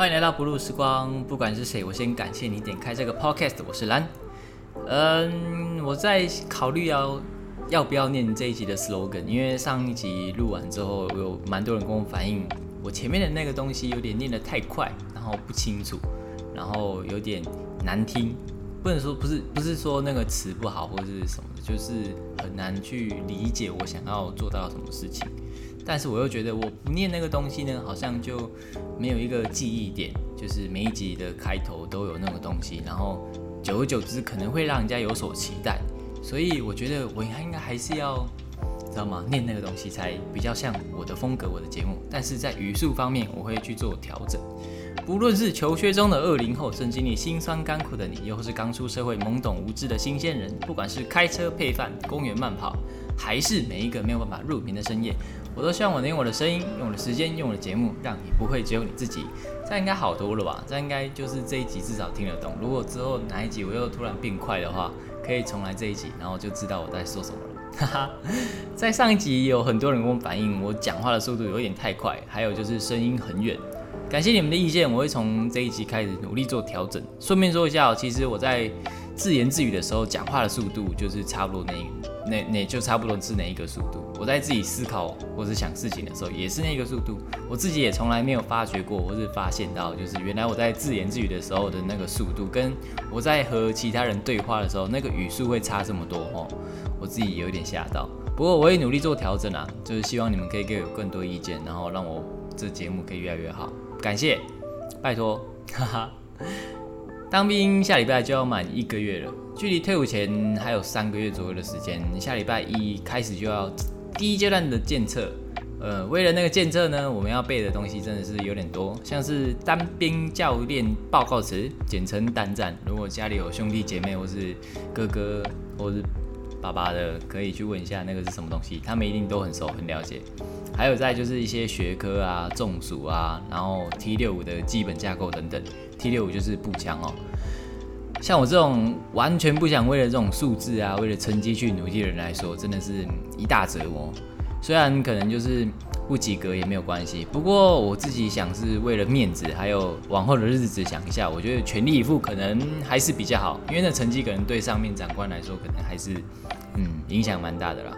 欢迎来到不露时光。不管是谁，我先感谢你点开这个 podcast。我是蓝。嗯，我在考虑要要不要念这一集的 slogan，因为上一集录完之后，有蛮多人跟我反映，我前面的那个东西有点念得太快，然后不清楚，然后有点难听。不能说不是不是说那个词不好或者是什么的，就是很难去理解我想要做到什么事情。但是我又觉得我不念那个东西呢，好像就没有一个记忆点，就是每一集的开头都有那个东西，然后久而久之可能会让人家有所期待，所以我觉得我应该还是要知道吗？念那个东西才比较像我的风格，我的节目。但是在语速方面，我会去做调整。不论是求学中的二零后，正经历辛酸甘苦的你，又或是刚出社会懵懂无知的新鲜人，不管是开车配饭、公园慢跑，还是每一个没有办法入眠的深夜。我都希望我能用我的声音，用我的时间，用我的节目，让你不会只有你自己。这样应该好多了吧？这应该就是这一集至少听得懂。如果之后哪一集我又突然变快的话，可以重来这一集，然后就知道我在说什么了。哈哈，在上一集有很多人跟我反映，我讲话的速度有点太快，还有就是声音很远。感谢你们的意见，我会从这一集开始努力做调整。顺便说一下，其实我在。自言自语的时候，讲话的速度就是差不多那那那就差不多是哪一个速度。我在自己思考或是想事情的时候，也是那个速度。我自己也从来没有发觉过，或是发现到，就是原来我在自言自语的时候的那个速度，跟我在和其他人对话的时候那个语速会差这么多哦。我自己有点吓到，不过我也努力做调整啊，就是希望你们可以给我更多意见，然后让我这节目可以越来越好。感谢，拜托，哈哈。当兵下礼拜就要满一个月了，距离退伍前还有三个月左右的时间。下礼拜一开始就要第一阶段的检测，呃，为了那个检测呢，我们要背的东西真的是有点多，像是单兵教练报告词，简称单战。如果家里有兄弟姐妹或是哥哥或是爸爸的，可以去问一下那个是什么东西，他们一定都很熟很了解。还有再就是一些学科啊、中暑啊，然后 T 六五的基本架构等等。T 六五就是步枪哦。像我这种完全不想为了这种数字啊、为了成绩去努力的人来说，真的是一大折磨。虽然可能就是不及格也没有关系，不过我自己想是为了面子，还有往后的日子想一下，我觉得全力以赴可能还是比较好，因为那成绩可能对上面长官来说，可能还是嗯影响蛮大的啦。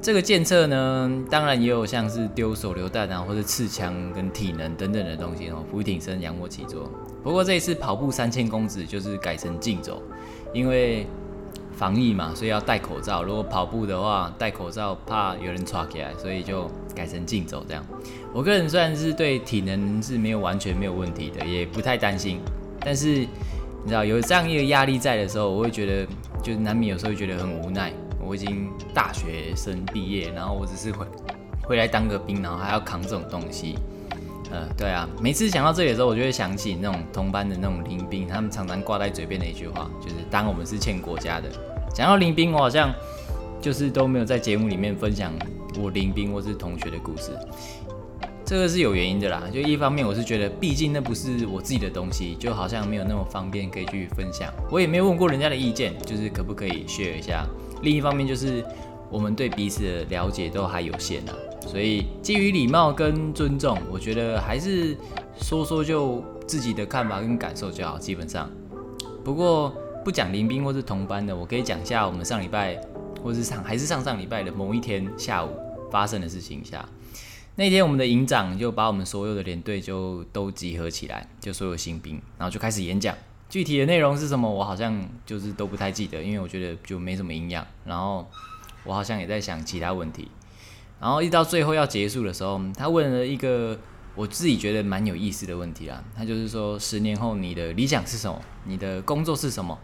这个检测呢，当然也有像是丢手榴弹啊，或者刺枪跟体能等等的东西哦，俯挺身、仰卧起坐。不过这一次跑步三千公尺就是改成竞走，因为防疫嘛，所以要戴口罩。如果跑步的话，戴口罩怕有人抓起来，所以就改成竞走这样。我个人虽然是对体能是没有完全没有问题的，也不太担心，但是你知道有这样一个压力在的时候，我会觉得就难免有时候觉得很无奈。我已经大学生毕业，然后我只是回回来当个兵，然后还要扛这种东西。呃，对啊，每次想到这里的时候，我就会想起那种同班的那种林兵，他们常常挂在嘴边的一句话，就是“当我们是欠国家的”。讲到林兵，我好像就是都没有在节目里面分享我林兵或是同学的故事。这个是有原因的啦，就一方面我是觉得，毕竟那不是我自己的东西，就好像没有那么方便可以去分享。我也没有问过人家的意见，就是可不可以 share 一下。另一方面就是我们对彼此的了解都还有限啊，所以基于礼貌跟尊重，我觉得还是说说就自己的看法跟感受就好。基本上，不过不讲林兵或是同班的，我可以讲一下我们上礼拜或是上还是上上礼拜的某一天下午发生的事情一下。那天我们的营长就把我们所有的连队就都集合起来，就所有新兵，然后就开始演讲。具体的内容是什么？我好像就是都不太记得，因为我觉得就没什么营养。然后我好像也在想其他问题。然后一到最后要结束的时候，他问了一个我自己觉得蛮有意思的问题啦。他就是说，十年后你的理想是什么？你的工作是什么？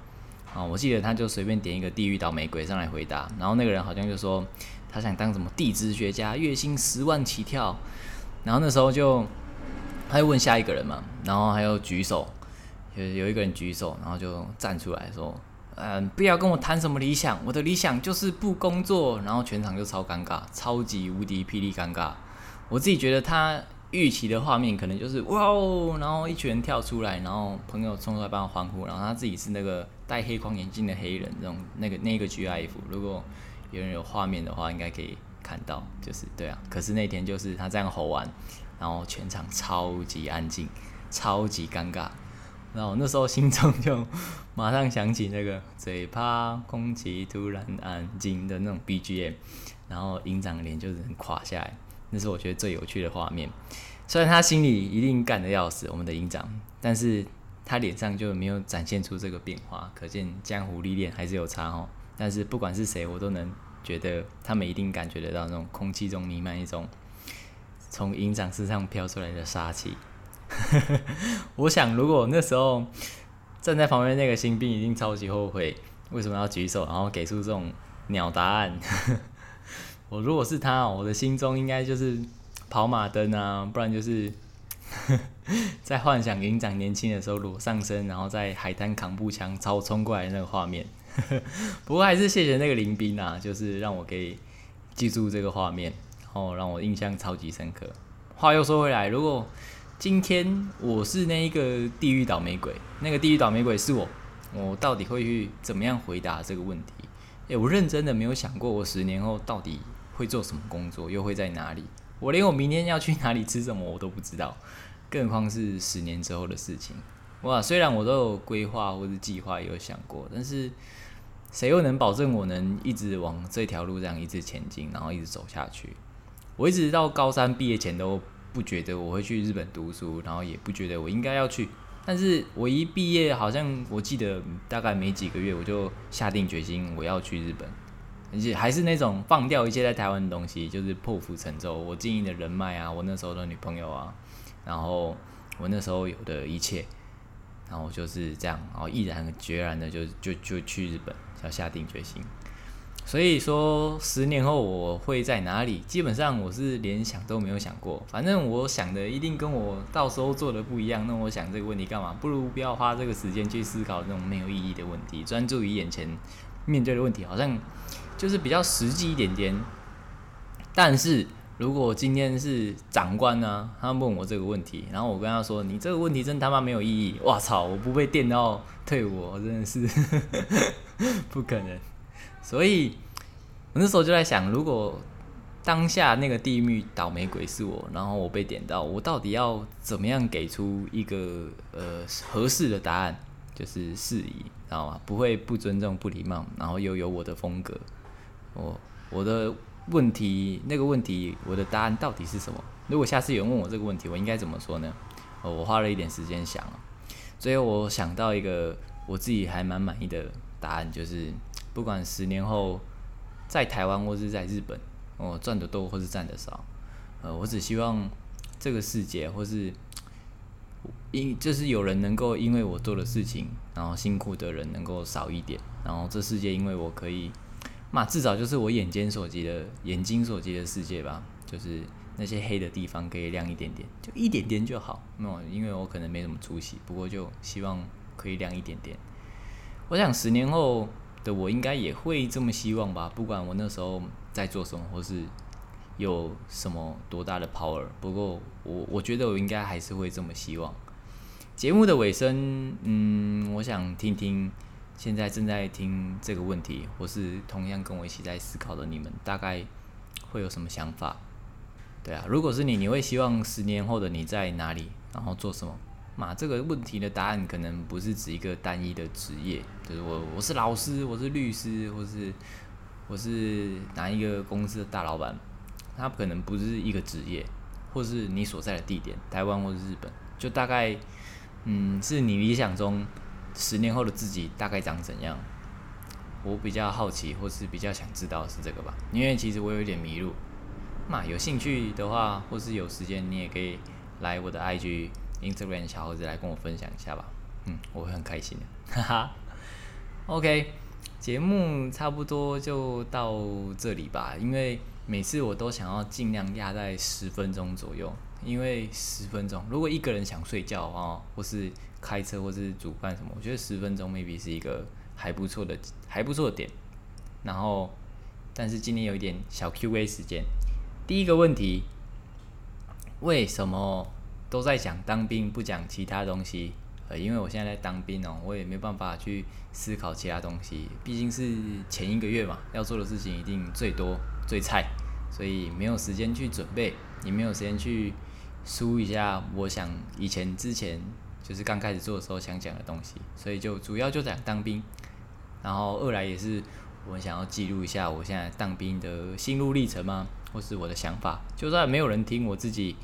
啊，我记得他就随便点一个地狱倒霉鬼上来回答。然后那个人好像就说他想当什么地质学家，月薪十万起跳。然后那时候就他又问下一个人嘛，然后还有举手。有有一个人举手，然后就站出来说：“嗯，不要跟我谈什么理想，我的理想就是不工作。”然后全场就超尴尬，超级无敌霹雳尴尬。我自己觉得他预期的画面可能就是哇哦，然后一群人跳出来，然后朋友冲出来帮我欢呼，然后他自己是那个戴黑框眼镜的黑人，这种那个那个 GIF。如果有人有画面的话，应该可以看到，就是对啊。可是那天就是他这样吼完，然后全场超级安静。超级尴尬。然后那时候心中就马上想起那个嘴巴空气突然安静的那种 BGM，然后营长脸就是垮下来，那是我觉得最有趣的画面。虽然他心里一定干得要死，我们的营长，但是他脸上就没有展现出这个变化，可见江湖历练还是有差哦。但是不管是谁，我都能觉得他们一定感觉得到那种空气中弥漫一种从营长身上飘出来的杀气。我想，如果那时候站在旁边那个新兵一定超级后悔，为什么要举手，然后给出这种鸟答案？我如果是他，我的心中应该就是跑马灯啊，不然就是 在幻想营长年轻的时候裸上身，然后在海滩扛步枪朝我冲过来那个画面。不过还是谢谢那个林兵啊，就是让我可以记住这个画面，然后让我印象超级深刻。话又说回来，如果今天我是那一个地狱倒霉鬼，那个地狱倒霉鬼是我，我到底会去怎么样回答这个问题？诶，我认真的没有想过，我十年后到底会做什么工作，又会在哪里？我连我明天要去哪里吃什么我都不知道，更何况是十年之后的事情。哇，虽然我都有规划或者计划有想过，但是谁又能保证我能一直往这条路这样一直前进，然后一直走下去？我一直到高三毕业前都。不觉得我会去日本读书，然后也不觉得我应该要去。但是我一毕业，好像我记得大概没几个月，我就下定决心我要去日本，而且还是那种放掉一切在台湾的东西，就是破釜沉舟。我经营的人脉啊，我那时候的女朋友啊，然后我那时候有的一切，然后就是这样，然后毅然决然的就就就去日本，要下定决心。所以说，十年后我会在哪里？基本上我是连想都没有想过。反正我想的一定跟我到时候做的不一样。那我想这个问题干嘛？不如不要花这个时间去思考这种没有意义的问题，专注于眼前面对的问题，好像就是比较实际一点点。但是如果今天是长官呢，他问我这个问题，然后我跟他说：“你这个问题真他妈没有意义！”哇操！我不被电到退伍，真的是不可能。所以，我那时候就在想，如果当下那个地狱倒霉鬼是我，然后我被点到，我到底要怎么样给出一个呃合适的答案，就是适宜，知道吗？不会不尊重、不礼貌，然后又有我的风格。我我的问题，那个问题，我的答案到底是什么？如果下次有人问我这个问题，我应该怎么说呢？哦，我花了一点时间想，最后我想到一个我自己还蛮满意的答案，就是。不管十年后在台湾或是在日本，我赚的多或是赚的少，呃，我只希望这个世界或是因就是有人能够因为我做的事情，然后辛苦的人能够少一点，然后这世界因为我可以，嘛至少就是我眼尖所及的眼睛所及的世界吧，就是那些黑的地方可以亮一点点，就一点点就好。那么因为我可能没什么出息，不过就希望可以亮一点点。我想十年后。的我应该也会这么希望吧，不管我那时候在做什么，或是有什么多大的 power。不过我我觉得我应该还是会这么希望。节目的尾声，嗯，我想听听现在正在听这个问题，或是同样跟我一起在思考的你们，大概会有什么想法？对啊，如果是你，你会希望十年后的你在哪里，然后做什么？嘛，这个问题的答案可能不是指一个单一的职业，就是我我是老师，我是律师，或是我是哪一个公司的大老板，他可能不是一个职业，或是你所在的地点，台湾或是日本，就大概，嗯，是你理想中十年后的自己大概长怎样？我比较好奇，或是比较想知道是这个吧，因为其实我有点迷路。嘛，有兴趣的话，或是有时间，你也可以来我的 IG。Instagram 小猴子来跟我分享一下吧，嗯，我会很开心的，哈哈。OK，节目差不多就到这里吧，因为每次我都想要尽量压在十分钟左右，因为十分钟，如果一个人想睡觉啊，或是开车或是煮饭什么，我觉得十分钟 maybe 是一个还不错的还不错的点。然后，但是今天有一点小 Q&A 时间，第一个问题，为什么？都在讲当兵，不讲其他东西。呃，因为我现在在当兵哦，我也没办法去思考其他东西。毕竟是前一个月嘛，要做的事情一定最多最菜，所以没有时间去准备，也没有时间去输一下我想以前之前就是刚开始做的时候想讲的东西，所以就主要就讲当兵，然后二来也是我想要记录一下我现在当兵的心路历程嘛，或是我的想法，就算没有人听，我自己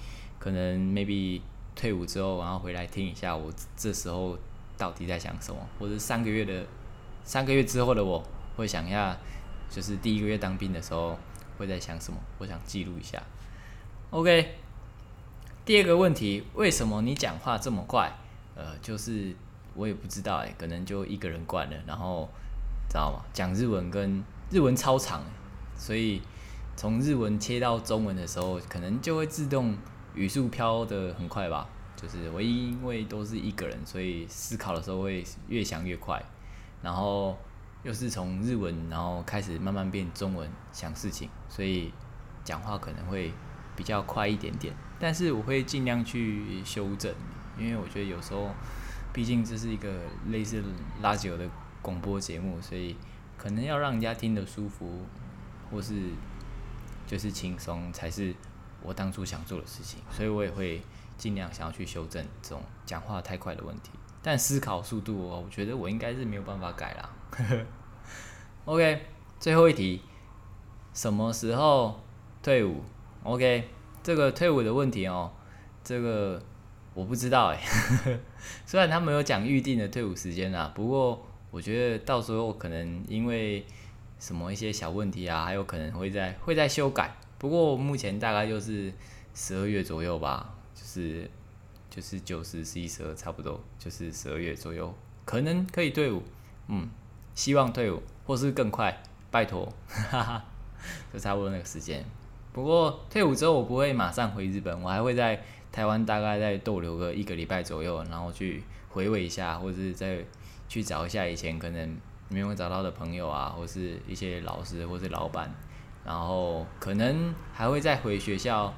可能 maybe 退伍之后，然后回来听一下我这时候到底在想什么，或者三个月的三个月之后的我会想一下，就是第一个月当兵的时候会在想什么，我想记录一下。OK。第二个问题，为什么你讲话这么快？呃，就是我也不知道哎，可能就一个人惯了，然后知道吗？讲日文跟日文超长，所以从日文切到中文的时候，可能就会自动语速飘的很快吧。就是唯一因为都是一个人，所以思考的时候会越想越快，然后又是从日文然后开始慢慢变中文想事情，所以讲话可能会比较快一点点。但是我会尽量去修正，因为我觉得有时候，毕竟这是一个类似拉久的广播节目，所以可能要让人家听得舒服，或是就是轻松，才是我当初想做的事情。所以我也会尽量想要去修正这种讲话太快的问题。但思考速度，我觉得我应该是没有办法改啦。OK，最后一题，什么时候退伍？OK。这个退伍的问题哦，这个我不知道哎。虽然他没有讲预定的退伍时间啊，不过我觉得到时候可能因为什么一些小问题啊，还有可能会在会在修改。不过目前大概就是十二月左右吧，就是就是九十十一十二差不多，就是十二月左右可能可以退伍。嗯，希望退伍或是更快，拜托，哈哈，就差不多那个时间。不过退伍之后，我不会马上回日本，我还会在台湾大概再逗留个一个礼拜左右，然后去回味一下，或是再去找一下以前可能没有找到的朋友啊，或是一些老师或是老板，然后可能还会再回学校，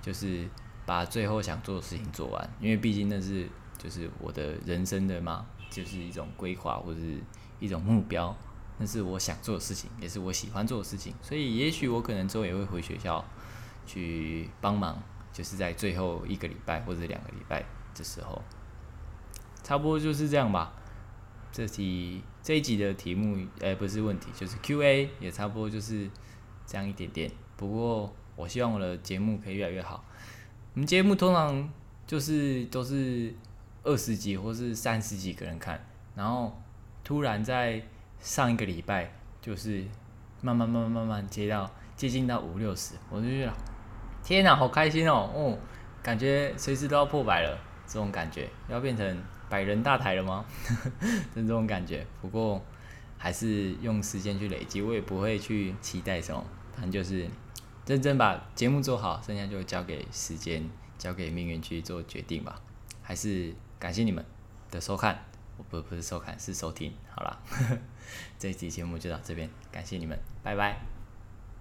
就是把最后想做的事情做完，因为毕竟那是就是我的人生的嘛，就是一种规划或者是一种目标。那是我想做的事情，也是我喜欢做的事情，所以也许我可能之后也会回学校去帮忙，就是在最后一个礼拜或者两个礼拜的时候，差不多就是这样吧。这题这一集的题目，哎，不是问题，就是 Q&A 也差不多就是这样一点点。不过我希望我的节目可以越来越好。我们节目通常就是都是二十几或是三十几个人看，然后突然在上一个礼拜就是慢慢慢慢慢慢接到接近到五六十，我就觉得天哪，好开心哦！哦，感觉随时都要破百了，这种感觉要变成百人大台了吗？就 这种感觉。不过还是用时间去累积，我也不会去期待什么，正就是认真把节目做好，剩下就交给时间，交给命运去做决定吧。还是感谢你们的收看。不不是收看，是收听。好了，这一期节目就到这边，感谢你们，拜拜。